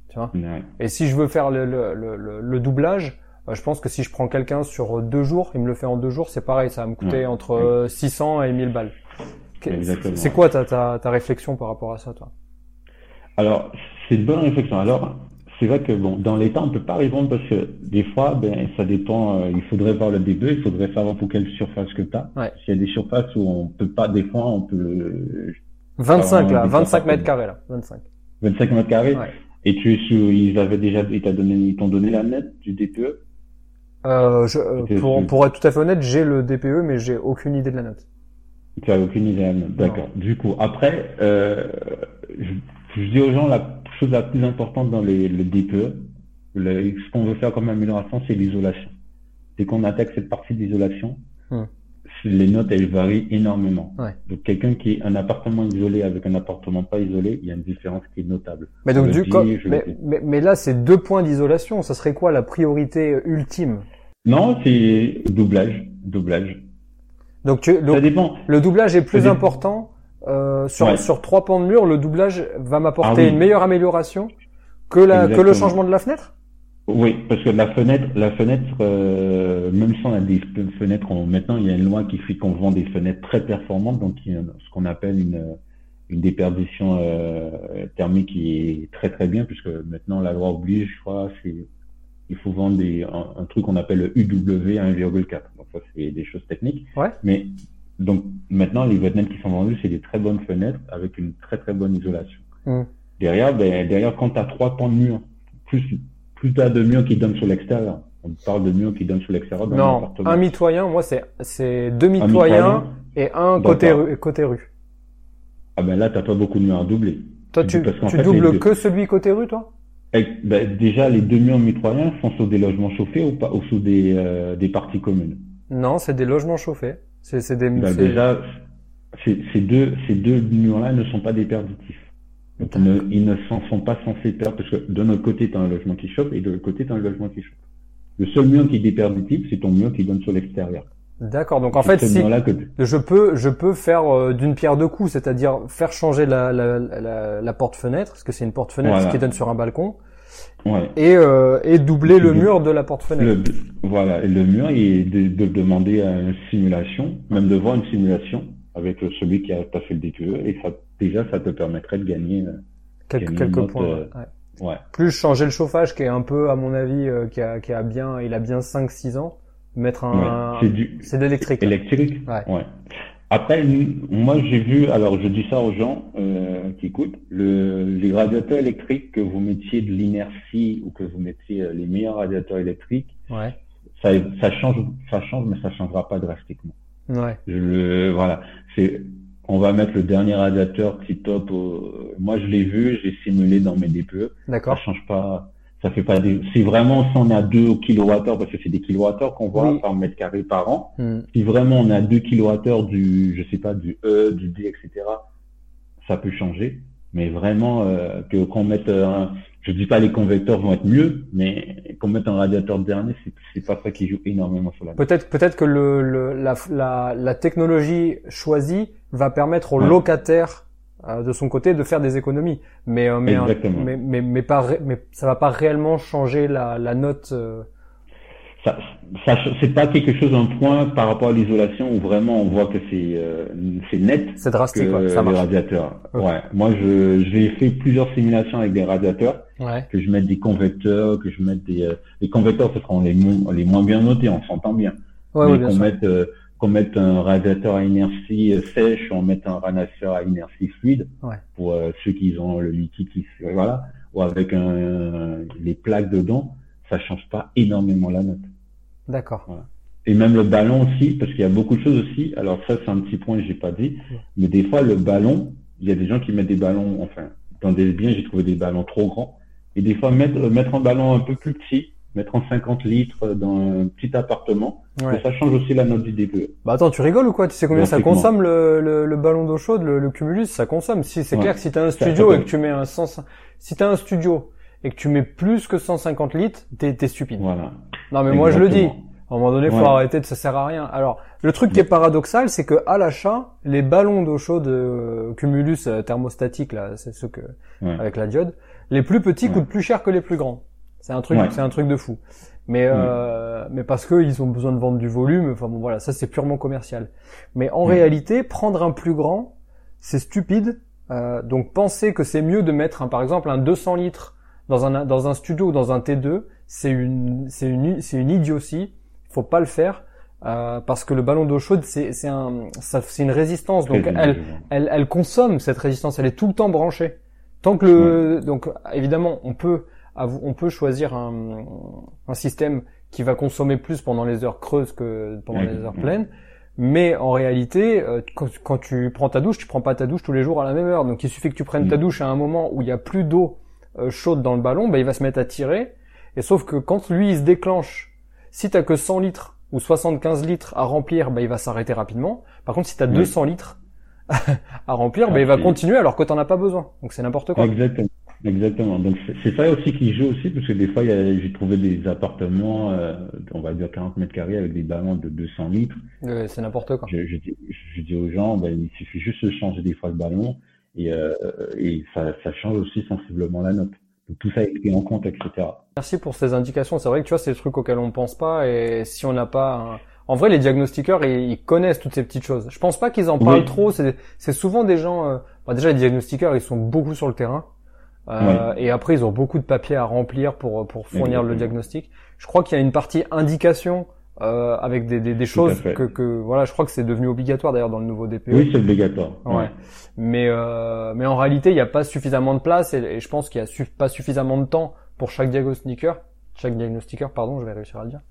Tu vois? Ouais. Et si je veux faire le, le, le, le- doublage, euh, je pense que si je prends quelqu'un sur deux jours, il me le fait en deux jours, c'est pareil. Ça va me coûter Ouais. entre euh, 600 et 1000 balles. C'est quoi ta, ta, ta réflexion par rapport à ça, toi? Alors, c'est une bonne réflexion. Alors, c'est vrai que bon, dans les temps, on peut pas répondre parce que des fois, ben, ça dépend. euh, il faudrait voir le D2, il faudrait savoir pour quelle surface que tu as. Ouais. S'il y a des surfaces où on peut pas, des fois, on peut euh, 25 Ah, là, des 25 appartements. mètres carrés là, 25. 25 mètres carrés. Ouais. Et tu es sur, ils avaient déjà, ils t'ont donné, ils t'ont donné la nette du DPE. Euh, je, euh, pour, être tout à fait honnête, j'ai le DPE, mais j'ai aucune idée de la note. Tu as aucune idée. Anne. D'accord. Du coup, après, euh, je, je dis aux gens la chose la plus importante dans les, le DPE, le- ce qu'on veut faire comme amélioration, c'est l'isolation. Dès qu'on attaque cette partie d'isolation, Hmm. les notes elles varient énormément. Ouais. Donc quelqu'un qui est un appartement isolé avec un appartement pas isolé, il y a une différence qui est notable. Mais donc du coup, mais, dis. mais, mais là c'est deux points d'isolation. Ça serait quoi la priorité ultime? Non, c'est doublage, doublage. Donc tu, Ça donc, dépend. le doublage est plus important euh, sur Ouais. sur trois pans de mur. Le doublage va m'apporter Ah oui. une meilleure amélioration que la que le changement de la fenêtre? Oui, parce que la fenêtre, la fenêtre, euh, même si on a des fenêtres, on- maintenant il y a une loi qui fait qu'on vend des fenêtres très performantes, donc il y a ce qu'on appelle une, une déperdition euh, thermique qui est très très bien, puisque maintenant la loi oblige, je crois, c'est il faut vendre des, un, un truc qu'on appelle le UW à 1,4. Donc ça c'est des choses techniques. Ouais. Mais donc maintenant les fenêtres qui sont vendues, c'est des très bonnes fenêtres avec une très très bonne isolation. Hmm. Derrière, ben, derrière, quand tu as trois pans de mur, plus, plus tu as de murs qui donnent sur l'extérieur. On parle de murs qui donnent sur l'extérieur Non, un mitoyen. Moi c'est c'est deux mitoyens et un côté rue, côté rue. Ah ben là, t'as pas beaucoup de murs à doubler. Toi tu tu fait, doubles que celui côté rue, toi? Eh, ben, déjà, les deux murs mitoyens sont sur des logements chauffés ou pas, ou sous des, euh, des parties communes? Non, c'est des logements chauffés. C'est des c'est- déjà, ces, ces deux, ces deux murs-là ne sont pas déperditifs. Donc, ils ne, ils ne s'en sont pas censés perdre parce que de notre côté, tu as un logement qui chauffe et de l'autre côté, tu as un logement qui chauffe. Le seul mur qui est déperditif, c'est ton mur qui donne sur l'extérieur. D'accord. Donc en fait, si tu- je peux, je peux faire euh, d'une pierre deux coups, c'est-à-dire faire changer la, la, la, la porte-fenêtre, parce que c'est une porte-fenêtre Voilà. qui donne sur un balcon, Ouais. et, euh, et doubler le mur de la porte-fenêtre. Voilà, et le mur, et de, de demander à une simulation, même de voir une simulation avec celui qui a passé le DQE, et ça, déjà, ça te permettrait de gagner. euh, Quelques, note, points. euh, ouais. Ouais. Plus changer le chauffage, qui est un peu, à mon avis, euh, qui, a, qui a bien, il a bien 5-6 ans. Mettre un, ouais. C'est l'électrique. là. électrique. Ouais. Après, moi, j'ai vu, alors je dis ça aux gens euh, qui écoutent, le, les radiateurs électriques, que vous mettiez de l'inertie ou que vous mettiez euh, les meilleurs radiateurs électriques, Ouais. ça, ça change, ça change, mais ça changera pas drastiquement. Ouais. Je le, voilà, c'est, on va mettre le dernier radiateur tip top. au- moi, je l'ai vu, j'ai simulé dans mes DPE. Ça D'accord. change pas, ça fait pas des, c'est vraiment si on à 2 kWh, parce que c'est des kilowattheures qu'on voit Oui. par mètre carré par an. Hmm. Si vraiment on à 2 kWh du, je sais pas, du E, du D, etc., ça peut changer. Mais vraiment, euh, que qu'on mette, euh, un, je dis pas les convecteurs vont être mieux, mais qu'on mette un radiateur dernier, c'est, c'est pas ça qui joue énormément sur la Peut-être, peut-être que le, le, la, la, la technologie choisie va permettre aux Ouais. locataires de son côté de faire des économies, mais euh, mais, mais mais mais pas mais ça va pas réellement changer la, la note. euh, ça, ça c'est pas quelque chose un point par rapport à l'isolation où vraiment on voit que c'est euh, c'est net C'est que drastique, ouais, ça les marche. radiateurs. Ok. Ouais, moi je j'ai fait plusieurs simulations avec des radiateurs, Ouais. que je mette des convecteurs, que je mette des euh, les convecteurs ce seront les mo- les moins bien notés, on s'entend bien. Ouais, Mais qu'on mette euh, qu'on mette un radiateur à inertie euh, sèche, on mette un radiateur à inertie fluide Ouais. pour euh, ceux qui ont le liquide qui voilà ou avec un les plaques dedans, ça change pas énormément la note. D'accord. Et même le ballon aussi, parce qu'il y a beaucoup de choses aussi. Alors ça, c'est un petit point que j'ai pas dit. Mais des fois, le ballon, il y a des gens qui mettent des ballons, enfin, dans des biens, j'ai trouvé des ballons trop grands. Et des fois, mettre, mettre un ballon un peu plus petit, mettre en 50 litres dans un petit appartement, Ouais. ça change aussi la note du DPE. Bah attends, tu rigoles ou quoi? Tu sais combien ça consomme le, le, le ballon d'eau chaude, le, le cumulus? Ça consomme. Si c'est Ouais. clair que si t'as un studio et que tu mets un 100, si t'as un studio et que tu mets plus que 150 litres, t'es stupide. Voilà. Non mais moi je le dis. À un moment donné, faut arrêter de ça sert à rien. Alors, le truc qui est paradoxal, c'est que à l'achat, les ballons d'eau chaude euh, Cumulus euh, thermostatiques là, c'est ceux que avec la diode, les plus petits coûtent plus cher que les plus grands. C'est un truc, c'est un truc de fou. Mais euh, mais parce que ils ont besoin de vendre du volume. Enfin bon, voilà, ça c'est purement commercial. Mais en réalité, prendre un plus grand, c'est stupide. Euh, donc penser que c'est mieux de mettre, un, par exemple, un 200 litres dans un dans un studio ou dans un T2, c'est une c'est une c'est une idiotie faut pas le faire euh, parce que le ballon d'eau chaude c'est c'est un c'est une résistance donc elle, elle elle consomme cette résistance elle est tout le temps branchée tant que le donc évidemment on peut on peut choisir un, un système qui va consommer plus pendant les heures creuses que pendant les heures pleines mais en réalité, euh, quand, quand, tu prends ta douche, tu prends pas ta douche tous les jours à la même heure. Donc il suffit que tu prennes ta douche à un moment où il y a plus d'eau euh, chaude dans le ballon, bah, il va se mettre à tirer. Et sauf que quand lui il se déclenche si t'as que 100 litres ou 75 litres à remplir, bah, il va s'arrêter rapidement. Par contre, si t'as as 200 litres à remplir, bah, il va continuer alors que t'en as pas besoin. Donc c'est n'importe quoi. Exactement. Exactement. Donc c'est ça aussi qui joue aussi, parce que des fois j'ai trouvé des appartements, euh, on va dire 40 mètres carrés avec des ballons de 200 litres. c'est n'importe quoi. Je, je, dis, je, dis, aux gens, ben, il suffit juste de changer des fois le ballon et, euh, et ça, ça change aussi sensiblement la note tout ça est pris en compte, etc. Merci pour ces indications. C'est vrai que tu vois, c'est des trucs auxquels on ne pense pas et si on n'a pas En vrai, les diagnostiqueurs, ils, connaissent toutes ces petites choses. Je pense pas qu'ils en parlent trop. C'est souvent des gens... Euh... Bah, déjà, les diagnostiqueurs, ils sont beaucoup sur le terrain. Euh, Et après, ils ont beaucoup de papiers à remplir pour, pour fournir le diagnostic. Je crois qu'il y a une partie indication euh, avec des, des, des choses que, que voilà, je crois que c'est devenu obligatoire d'ailleurs dans le nouveau DPE. Oui, c'est obligatoire. Ouais. Mais euh, mais en réalité, il n'y a pas suffisamment de place et, je pense qu'il y a pas suffisamment de temps pour chaque diagnostiqueur, chaque diagnostiqueur, pardon, je vais réussir à le dire,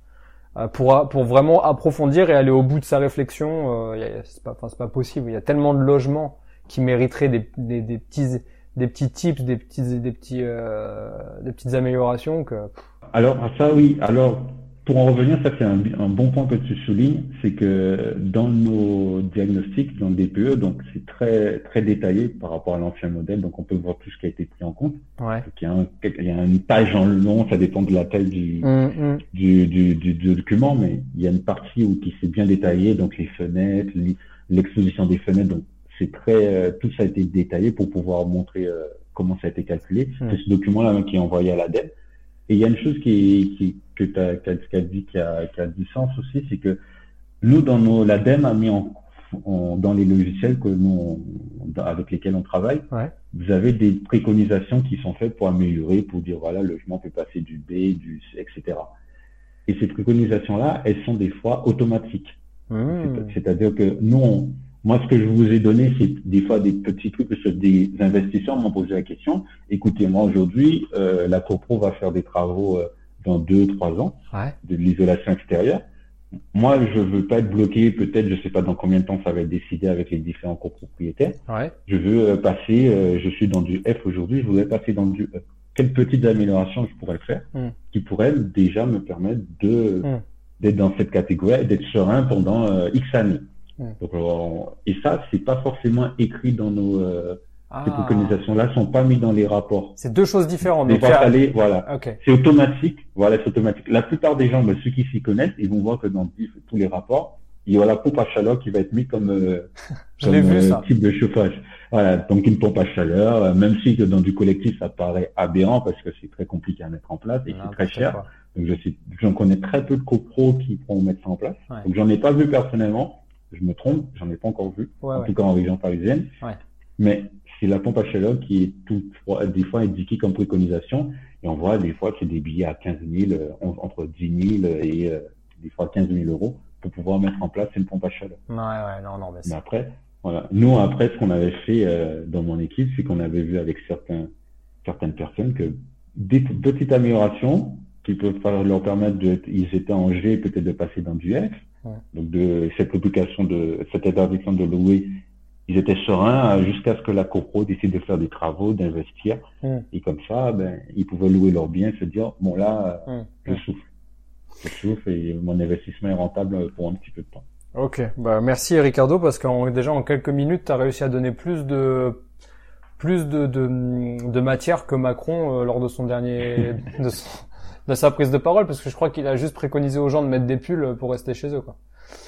euh, pour pour vraiment approfondir et aller au bout de sa réflexion. Euh, c'est pas, enfin c'est pas possible. Il y a tellement de logements qui mériteraient des, des, des petits des petits tips, des petits des petits euh, des petites améliorations que. Alors ça oui. Alors pour en revenir, ça c'est un, bon point que tu soulignes, c'est que dans nos diagnostics, dans le DPE, donc c'est très très détaillé par rapport à l'ancien modèle, donc on peut voir tout ce qui a été pris en compte. Ouais. il, y a un, il y a une page en long, ça dépend de la taille du, mm, mm. du, du, du, document, mais il y a une partie où qui s'est bien détaillé, donc les fenêtres, l'exposition des fenêtres, donc c'est très euh, tout ça a été détaillé pour pouvoir montrer euh, comment ça a été calculé. Mm. C'est ce document-là qui est envoyé à l'ADEME. Et il y a une chose qui, qui que tu as, dit qui a, qui a du sens aussi, c'est que nous, dans nos, l'ADEME a mis en, dans les logiciels que nous, avec lesquels on travaille, vous avez des préconisations qui sont faites pour améliorer, pour dire voilà, le logement peut passer du B, du C, etc. Et ces préconisations-là, elles sont des fois automatiques. Mmh. C'est-à-dire que nous, moi, ce que je vous ai donné, c'est des fois des petits trucs que des investisseurs m'ont posé la question. Écoutez, moi aujourd'hui, euh, la CoPro va faire des travaux euh, dans deux, trois ans de l'isolation extérieure. Moi, je veux pas être bloqué. Peut-être, je sais pas dans combien de temps ça va être décidé avec les différents copropriétaires. Ouais. Je veux euh, passer. je suis dans du F aujourd'hui. Je voudrais passer dans du E. Quelles petites améliorations je pourrais faire hmm. qui pourraient déjà me permettre de hmm. d'être dans cette catégorie, d'être serein pendant X années. Donc, et ça, c'est pas forcément écrit dans nos euh, ah. ces préconisations-là sont pas mis dans les rapports. C'est deux choses différentes. Donc, voilà. C'est automatique. Voilà, c'est automatique. La plupart des gens, ben, ceux qui s'y connaissent, ils vont voir que dans tous les rapports, il y aura la pompe à chaleur qui va être mise comme, euh, comme euh, type de chauffage. Voilà, donc une pompe à chaleur, euh, même si que dans du collectif ça paraît aberrant parce que c'est très compliqué à mettre en place et c'est très cher. Donc je sais, j'en connais très peu de copros qui pourront mettre ça en place. Donc j'en ai pas vu personnellement je me trompe, j'en ai pas encore vu, en tout cas en région parisienne. Mais c'est la pompe à chaleur qui est tout, des fois indiquée comme préconisation. Et on voit des fois que c'est des billets à 15 000, euh, entre 10 000 et euh, des fois 15 000 euros pour pouvoir mettre en place une pompe à chaleur. Ouais, ouais, non, non, mais, mais après, voilà. Nous, après, ce qu'on avait fait euh, dans mon équipe, c'est qu'on avait vu avec certains, certaines personnes que des petites améliorations qui peuvent leur permettre de, ils étaient en G, peut-être de passer dans du F, donc de cette publication de cette interdiction de louer, ils étaient sereins jusqu'à ce que la copro décide de faire des travaux, d'investir. Et comme ça, ben, ils pouvaient louer leurs biens, se dire, bon là, je souffle. Je souffle et mon investissement est rentable pour un petit peu de temps. Ok, bah merci Ricardo parce que déjà en quelques minutes, tu as réussi à donner plus de plus de, de, de matière que Macron euh, lors de son dernier de son, de sa prise de parole parce que je crois qu'il a juste préconisé aux gens de mettre des pulls pour rester chez eux quoi.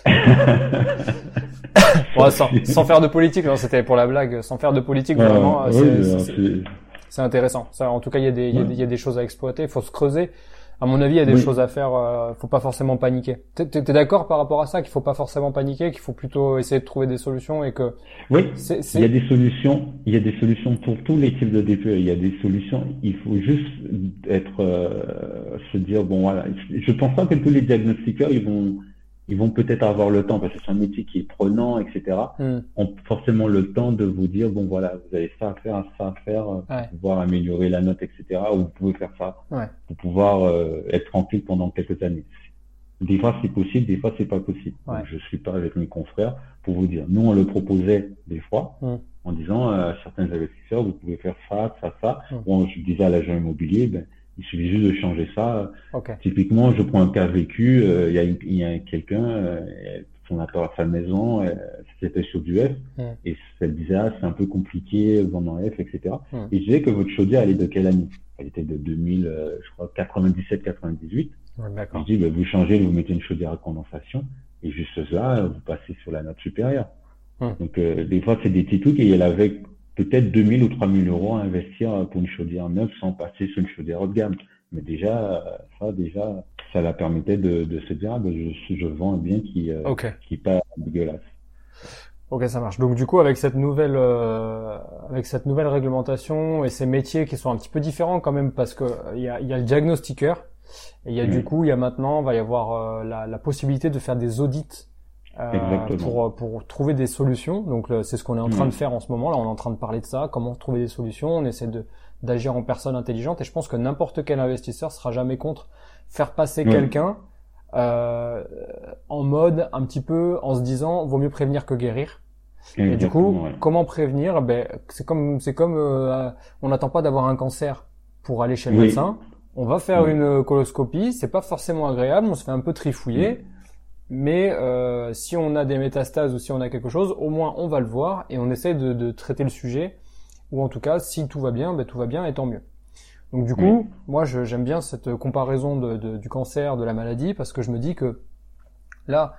sans, sans, faire de politique, c'était pour la blague, sans faire de politique vraiment, c'est intéressant. Ça, en tout cas, il y, a des, il, y a des, il y a des choses à exploiter, il faut se creuser à mon avis, il y a des choses à faire. Euh, faut pas forcément paniquer. T'es es, d'accord par rapport à ça qu'il faut pas forcément paniquer, qu'il faut plutôt essayer de trouver des solutions et que. Oui. Il y a des solutions. Il y a des solutions pour tous les types de DPE. Il y a des solutions. Il faut juste être euh, se dire bon voilà. Je pense pas que tous les diagnostiqueurs ils vont ils vont peut-être avoir le temps, parce que c'est un métier qui est prenant, etc., hmm. ont forcément le temps de vous dire, bon voilà, vous avez ça à faire, ça à faire, euh, pour pouvoir améliorer la note, etc., ou vous pouvez faire ça, pour pouvoir euh, être tranquille pendant quelques années. Des fois c'est possible, des fois c'est pas possible. je suis pas avec mes confrères pour vous dire. Nous on le proposait des fois hmm. en disant à euh, certains investisseurs vous pouvez faire ça, ça, ça. Bon, hmm. je disais à l'agent immobilier, ben, il suffit juste de changer ça. Typiquement, je prends un cas vécu, euh, il y a, quelqu'un, euh, son appart à sa maison, euh, c'était sur du F, hmm. et elle disait, ah, c'est un peu compliqué, vendant F, etc. Hmm. Et je disais que votre chaudière, elle est de quelle année? Elle était de 2000, je crois, 97-98. je dis, bah, vous changez, vous mettez une chaudière à condensation, et juste là, vous passez sur la note supérieure. Hmm. Donc, des fois, c'est des petits trucs, et elle avait peut-être 2000 ou 3000 euros à investir pour une chaudière neuve sans passer sur une chaudière haut de gamme. Mais déjà, ça, déjà, ça la permettait de, de se dire, ah, ben, je, je vends un bien qui, euh, qui pas dégueulasse. Ok, ça marche. Donc du coup, avec cette nouvelle, euh, avec cette nouvelle réglementation et ces métiers qui sont un petit peu différents quand même, parce que il y a, y a le diagnostiqueur et il y a du coup, il y a maintenant, va y avoir euh, la, la, possibilité de faire des audits euh, pour pour trouver des solutions. Donc c'est ce qu'on est en train de faire en ce moment. Là, on est en train de parler de ça, comment trouver des solutions. On essaie de d'agir en personne intelligente. Et je pense que n'importe quel investisseur sera jamais contre faire passer quelqu'un euh, en mode un petit peu en se disant vaut mieux prévenir que guérir. et du coup, comment prévenir? Ben c'est comme c'est comme euh, on n'attend pas d'avoir un cancer pour aller chez le médecin. On va faire une coloscopie, c'est pas forcément agréable, on se fait un peu trifouiller. Mais euh, si on a des métastases ou si on a quelque chose, au moins on va le voir et on essaie de, de traiter le sujet. Ou en tout cas, si tout va bien, ben, tout va bien et tant mieux. Donc du coup, moi j'aime bien cette comparaison de, de, du cancer, de la maladie, parce que je me dis que là,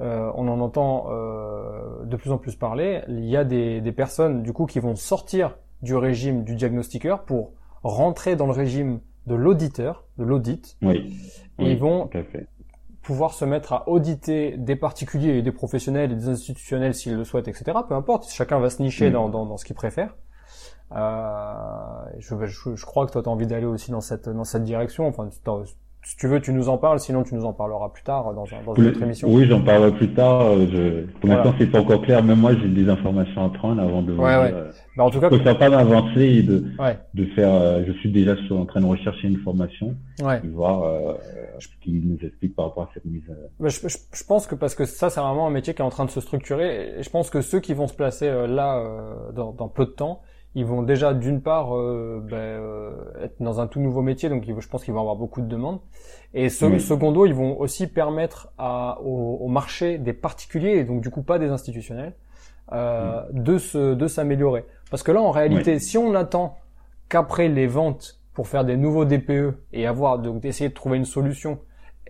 euh, on en entend euh, de plus en plus parler. Il y a des, des, personnes du coup qui vont sortir du régime du diagnostiqueur pour rentrer dans le régime de l'auditeur, de l'audit. Oui. Et ils vont pouvoir se mettre à auditer des particuliers et des professionnels et des institutionnels s'ils le souhaitent, etc. Peu importe, chacun va se nicher mm. dans, dans, dans, ce qu'il préfère. Euh, je, je, je, crois que toi tu as envie d'aller aussi dans cette dans cette direction. Enfin, si tu veux, tu nous en parles, sinon tu nous en parleras plus tard dans, dans une autre émission. Oui, j'en parlerai plus tard. Euh, je... Pour l'instant, c'est pas encore clair. Même moi, j'ai des informations à prendre avant de. Ouais, ouais. Euh... Bah, en tout cas, je peux pas d'avancer et de de faire. Euh, je suis déjà sur, en train de rechercher une formation. Ouais. Et voir euh, ce qu'il nous explique par rapport à cette mise. Bah, je, je, je, pense que parce que ça, c'est vraiment un métier qui est en train de se structurer. Et je pense que ceux qui vont se placer là dans, dans peu de temps ils vont déjà d'une part euh, ben, euh, être dans un tout nouveau métier, donc je pense qu'ils vont avoir beaucoup de demandes. Et ce, secondo, ils vont aussi permettre à, au, marché des particuliers, et donc du coup pas des institutionnels, euh, de se de s'améliorer. Parce que là, en réalité, si on attend qu'après les ventes pour faire des nouveaux DPE et avoir donc d'essayer de trouver une solution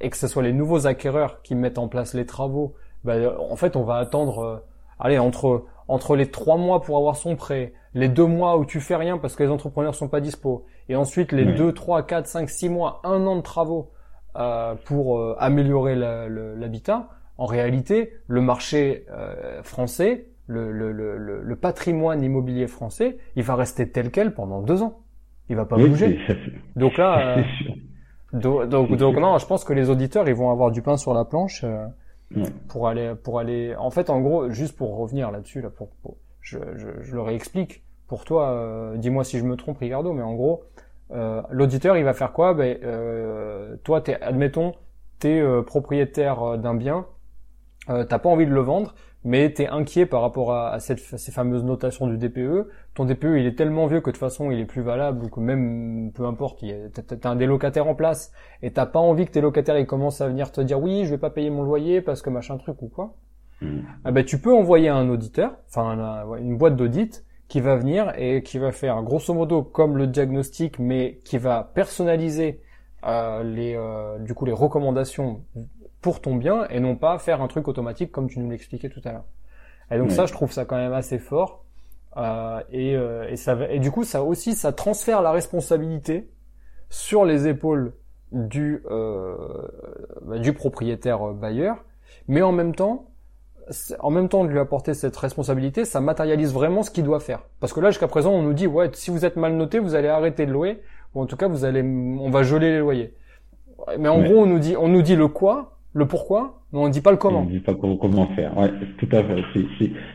et que ce soit les nouveaux acquéreurs qui mettent en place les travaux, ben, en fait, on va attendre, euh, allez entre entre les trois mois pour avoir son prêt, les deux mois où tu fais rien parce que les entrepreneurs sont pas dispo, et ensuite les deux, trois, quatre, cinq, six mois, un an de travaux euh, pour euh, améliorer l'habitat, en réalité, le marché euh, français, le, le, le, le, patrimoine immobilier français, il va rester tel quel pendant deux ans. Il va pas bouger. Donc là, euh, donc, donc, non, je pense que les auditeurs, ils vont avoir du pain sur la planche pour aller pour aller en fait en gros juste pour revenir là-dessus là pour, je, je, je, le réexplique pour toi euh, dis-moi si je me trompe Ricardo mais en gros euh, l'auditeur il va faire quoi? Ben euh, toi t'es admettons t'es euh, propriétaire d'un bien t'as pas envie de le vendre mais tu es inquiet par rapport à, cette, ces fameuses notations du DPE. Ton DPE, il est tellement vieux que de toute façon, il est plus valable ou que même, peu importe, tu as un des locataires en place et t'as pas envie que tes locataires ils commencent à venir te dire oui, je vais pas payer mon loyer parce que machin truc ou quoi. Hmm. Ah ben, tu peux envoyer un auditeur, enfin une boîte d'audit qui va venir et qui va faire grosso modo comme le diagnostic mais qui va personnaliser euh, les, euh, du coup, les recommandations pour ton bien et non pas faire un truc automatique comme tu nous l'expliquais tout à l'heure. Et donc ça, je trouve ça quand même assez fort. Euh, et, et, ça, et du coup, ça aussi, ça transfère la responsabilité sur les épaules du, bah, du propriétaire bailleur, mais en même temps, en même temps de lui apporter cette responsabilité, ça matérialise vraiment ce qu'il doit faire. Parce que là, jusqu'à présent, on nous dit, ouais, si vous êtes mal noté, vous allez arrêter de louer, ou en tout cas, vous allez, on va geler les loyers. Mais en gros, on nous dit, on nous dit le quoi, le pourquoi, mais on ne dit pas le comment. On ne dit pas comment faire. Ouais, tout à fait.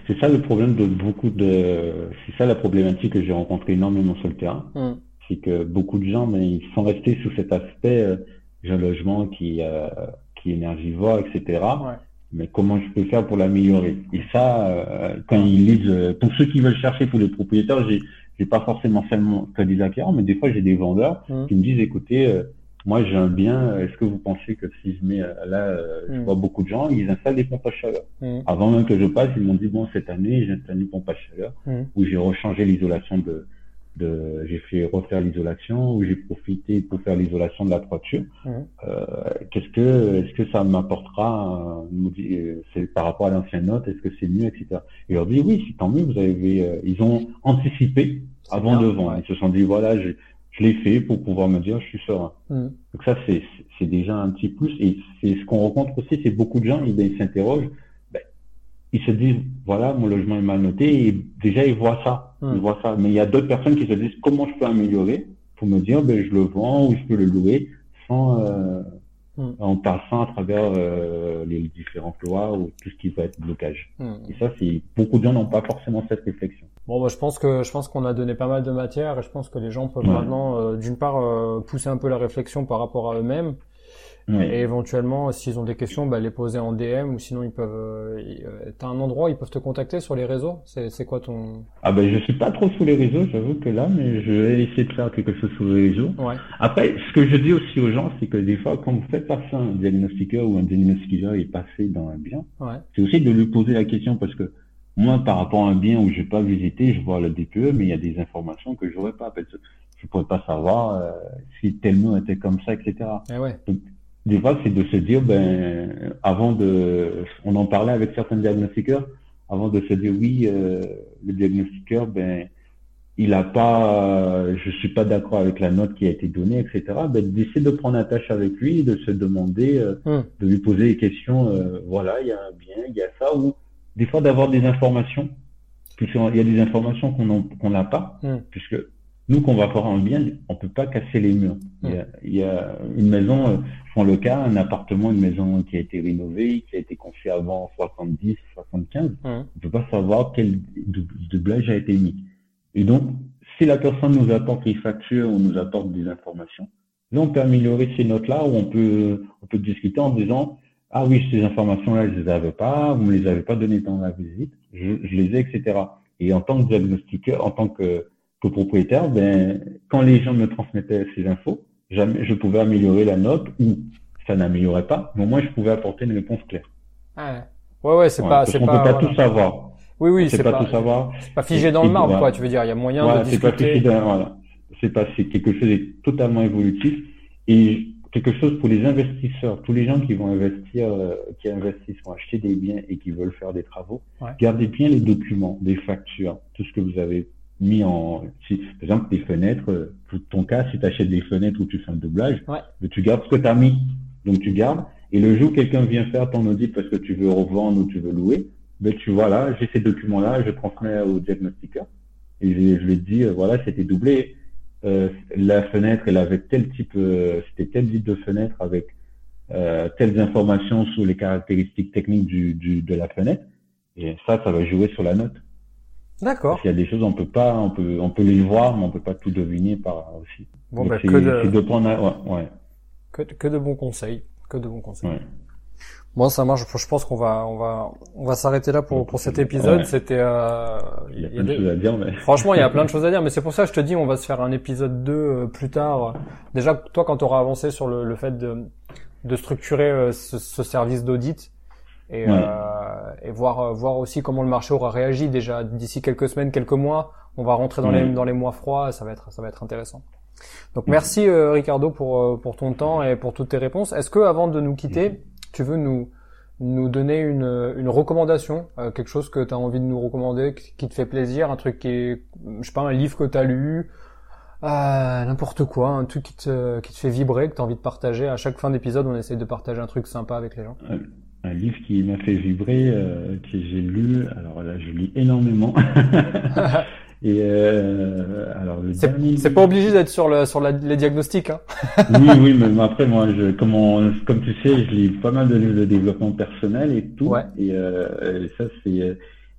C'est ça le problème de beaucoup de, c'est ça la problématique que j'ai rencontré énormément sur le terrain. Hmm. C'est que beaucoup de gens, mais ils sont restés sous cet aspect, euh, j'ai un logement qui, euh, qui est énergivore, etc. Ouais mais comment je peux faire pour l'améliorer? Et ça, euh, quand ils lisent, euh, pour ceux qui veulent chercher pour les propriétaires, j'ai j'ai pas forcément seulement que des acquérants, mais des fois j'ai des vendeurs mmh. qui me disent écoutez, euh, moi j'ai un bien, est-ce que vous pensez que si je mets là, je mmh. vois beaucoup de gens, ils installent des pompes à chaleur? Mmh. Avant même que je passe, ils m'ont dit bon cette année j'installe une pompe à chaleur où j'ai rechangé l'isolation de de, j'ai fait refaire l'isolation ou j'ai profité pour faire l'isolation de la toiture. Mmh. Euh, qu'est-ce que, est-ce que ça m'apportera, euh, c'est par rapport à l'ancienne note, est-ce que c'est mieux, etc. Et leur dit oui, c'est tant mieux, vous avez, euh, ils ont anticipé avant de vendre. Ils se sont dit voilà, je, je l'ai fait pour pouvoir me dire je suis serein. Mmh. Donc ça c'est, c'est déjà un petit plus et c'est ce qu'on rencontre aussi, c'est beaucoup de gens, ils s'interrogent ils se disent, voilà, mon logement est mal noté, et déjà ils voient ça, ils hmm. voient ça. Mais il y a d'autres personnes qui se disent, comment je peux améliorer pour me dire, ben, je le vends ou je peux le louer sans, euh, hmm. en passant à travers euh, les différentes lois ou tout ce qui va être blocage. Hmm. Et ça, c'est beaucoup de gens n'ont pas forcément cette réflexion. Bon, bah, je pense que je pense qu'on a donné pas mal de matière et je pense que les gens peuvent maintenant, euh, d'une part, euh, pousser un peu la réflexion par rapport à eux-mêmes et éventuellement, s'ils ont des questions, bah, les poser en DM ou sinon ils peuvent. Euh, euh, T'as un endroit ils peuvent te contacter sur les réseaux? C'est quoi ton Ah ben je suis pas trop sous les réseaux, j'avoue que là, mais je vais essayer de faire quelque chose sous les réseaux. Ouais. Après, ce que je dis aussi aux gens, c'est que des fois, quand vous faites passer un diagnostiqueur ou un diagnostiqueur est passé dans un bien, ouais. c'est aussi de lui poser la question parce que moi, par rapport à un bien où je n'ai pas visité, je vois le DPE, mais il y a des informations que j'aurais pas. Je ne pourrais pas savoir euh, si tel mot était comme ça, etc. Eh ouais des fois, c'est de se dire, ben, avant de, on en parlait avec certains diagnostiqueurs, avant de se dire oui, euh, le diagnostiqueur, ben, il a pas, je suis pas d'accord avec la note qui a été donnée, etc. Ben, d'essayer de prendre attache avec lui, de se demander, euh, hum. de lui poser des questions. Euh, voilà, il y a un bien, il y a ça, ou des fois d'avoir des informations. Puisqu'il y a des informations qu'on qu'on n'a pas, hum. puisque nous, qu'on va faire un bien, on peut pas casser les murs. Il y a, une maison, euh, je prends le cas, un appartement, une maison qui a été rénovée, qui a été conçue avant 70, 75. On peut pas savoir quel doublage a été mis. Et donc, si la personne nous apporte les factures ou nous apporte des informations, là, on peut améliorer ces notes-là ou on peut, on peut discuter en disant, ah oui, ces informations-là, je les avais pas, vous me les avez pas données dans la visite, je, je les ai, etc. Et en tant que diagnostiqueur, en tant que que propriétaire, ben, quand les gens me transmettaient ces infos, jamais je pouvais améliorer la note ou ça n'améliorait pas, mais au moins je pouvais apporter une réponse claire. Ah ouais, ouais, c'est pas, c'est pas. On peut pas tout savoir. Oui, oui, c'est pas, tout savoir. C'est pas figé dans le marbre, quoi. Tu veux dire, il y a moyen de discuter. C'est pas voilà. C'est pas, c'est quelque chose de totalement évolutif et quelque chose pour les investisseurs, tous les gens qui vont investir, euh, qui investissent, vont acheter des biens et qui veulent faire des travaux. Gardez bien les documents, des factures, tout ce que vous avez mis en, si, par exemple, des fenêtres, euh, pour ton cas, si tu achètes des fenêtres où tu fais un doublage, ouais. tu gardes ce que tu as mis. Donc tu gardes. Et le jour où quelqu'un vient faire ton audit parce que tu veux revendre ou tu veux louer, ben tu vois là, j'ai ces documents-là, je transmets au diagnostiqueur et je, je lui dis euh, voilà, c'était doublé. Euh, la fenêtre, elle avait tel type, euh, c'était tel type de fenêtre avec euh, telles informations sur les caractéristiques techniques du, du, de la fenêtre. Et ça, ça va jouer sur la note. D'accord. Il y a des choses on peut pas, on peut, on peut les voir, mais on peut pas tout deviner par aussi. Bon, bah, que de, de prendre, ouais, ouais. Que, que, de bons conseils, que de bons conseils. Ouais. Bon, ça marche. Je pense qu'on va, on va, on va s'arrêter là pour pour cet épisode. C'était. Euh, il y a plein de choses à dire, mais. Franchement, il y a plein de choses à dire, mais c'est pour ça que je te dis, on va se faire un épisode 2 euh, plus tard. Déjà, toi, quand tu auras avancé sur le, le fait de de structurer euh, ce, ce service d'audit, et, euh, et voir euh, voir aussi comment le marché aura réagi déjà d'ici quelques semaines, quelques mois. On va rentrer dans les dans les mois froids, ça va être ça va être intéressant. Donc merci euh, Ricardo pour euh, pour ton temps et pour toutes tes réponses. Est-ce que avant de nous quitter, tu veux nous nous donner une, une recommandation, euh, quelque chose que tu as envie de nous recommander, qui te fait plaisir, un truc qui est, je sais pas, un livre que tu as lu, n'importe quoi, un truc qui te, qui te fait vibrer, que tu as envie de partager? À chaque fin d'épisode, on essaie de partager un truc sympa avec les gens. Un livre qui m'a fait vibrer, que j'ai lu, alors là je lis énormément, Et euh, alors c'est pas obligé d'être sur le sur la, les diagnostics. Hein. oui, oui, mais après moi, je, comme comme tu sais, je lis pas mal de livres de développement personnel et tout. Ouais. Et, euh, ça c'est euh,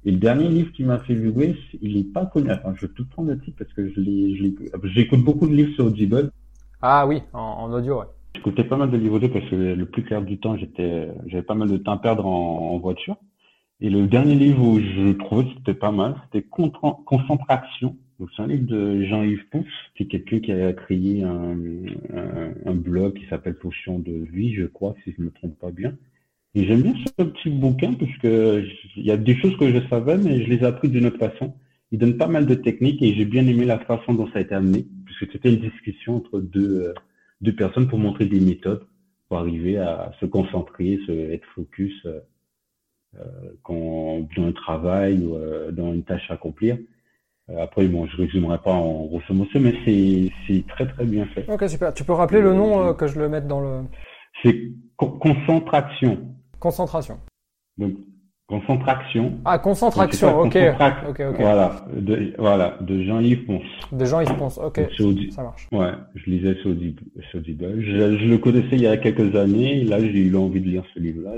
et le dernier livre qui m'a fait vibrer, il est pas connu. Enfin, je vais tout prendre le titre parce que je lis, je j'écoute beaucoup de livres sur Audible. Ah oui, en, en audio, ouais. J'écoutais pas mal de audio parce que le plus clair du temps, j'étais, j'avais pas mal de temps à perdre en, voiture. Et le dernier livre où je trouvais que c'était pas mal, c'était Concentration. c'est un livre de Jean-Yves Ponce. C'est quelqu'un qui a créé un, blog qui s'appelle Potion de vie, je crois, si je ne me trompe pas bien. Et j'aime bien ce petit bouquin parce il y a des choses que je savais, mais je les ai appris d'une autre façon. Il donne pas mal de techniques et j'ai bien aimé la façon dont ça a été amené, puisque c'était une discussion entre deux, euh, deux personnes pour montrer des méthodes pour arriver à se concentrer, se, être focus euh, euh, quand dans un travail ou euh, dans une tâche à accomplir. Euh, après, bon, je résumerai pas en grosso modo, mais c'est très très bien fait. Ok, super. Tu peux rappeler le nom que je le mette dans le. C'est concentration. Concentration. Donc Concentration. Ah, concentration, ok. ok. Voilà, de, voilà, de Jean-Yves Ponce. De Jean-Yves Ponce, ok. Ça marche. Ouais, je lisais Audible. Je, je, le connaissais il y a quelques années, là j'ai eu envie de lire ce livre-là.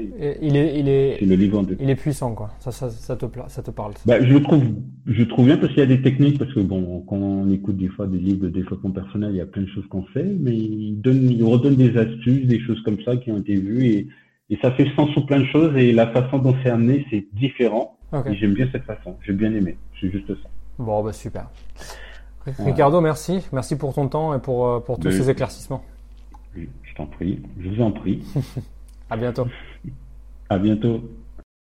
Il est, il est, c'est le livre en Il est puissant, quoi. Ça, ça, ça te, ça te parle. Bah, je le trouve, je trouve bien parce qu'il y a des techniques, parce que bon, quand on écoute des fois des livres de développement personnel, il y a plein de choses qu'on fait, mais il donne, il redonne des astuces, des choses comme ça qui ont été vues et et ça fait sens sur plein de choses et la façon dont c'est amené, c'est différent. Et j'aime bien cette façon. J'ai bien aimé. C'est juste ça. Bon, bah super. Ricardo, merci. Merci pour ton temps et pour, euh, pour tous ces éclaircissements. Je t'en prie. Je vous en prie. à bientôt. À bientôt.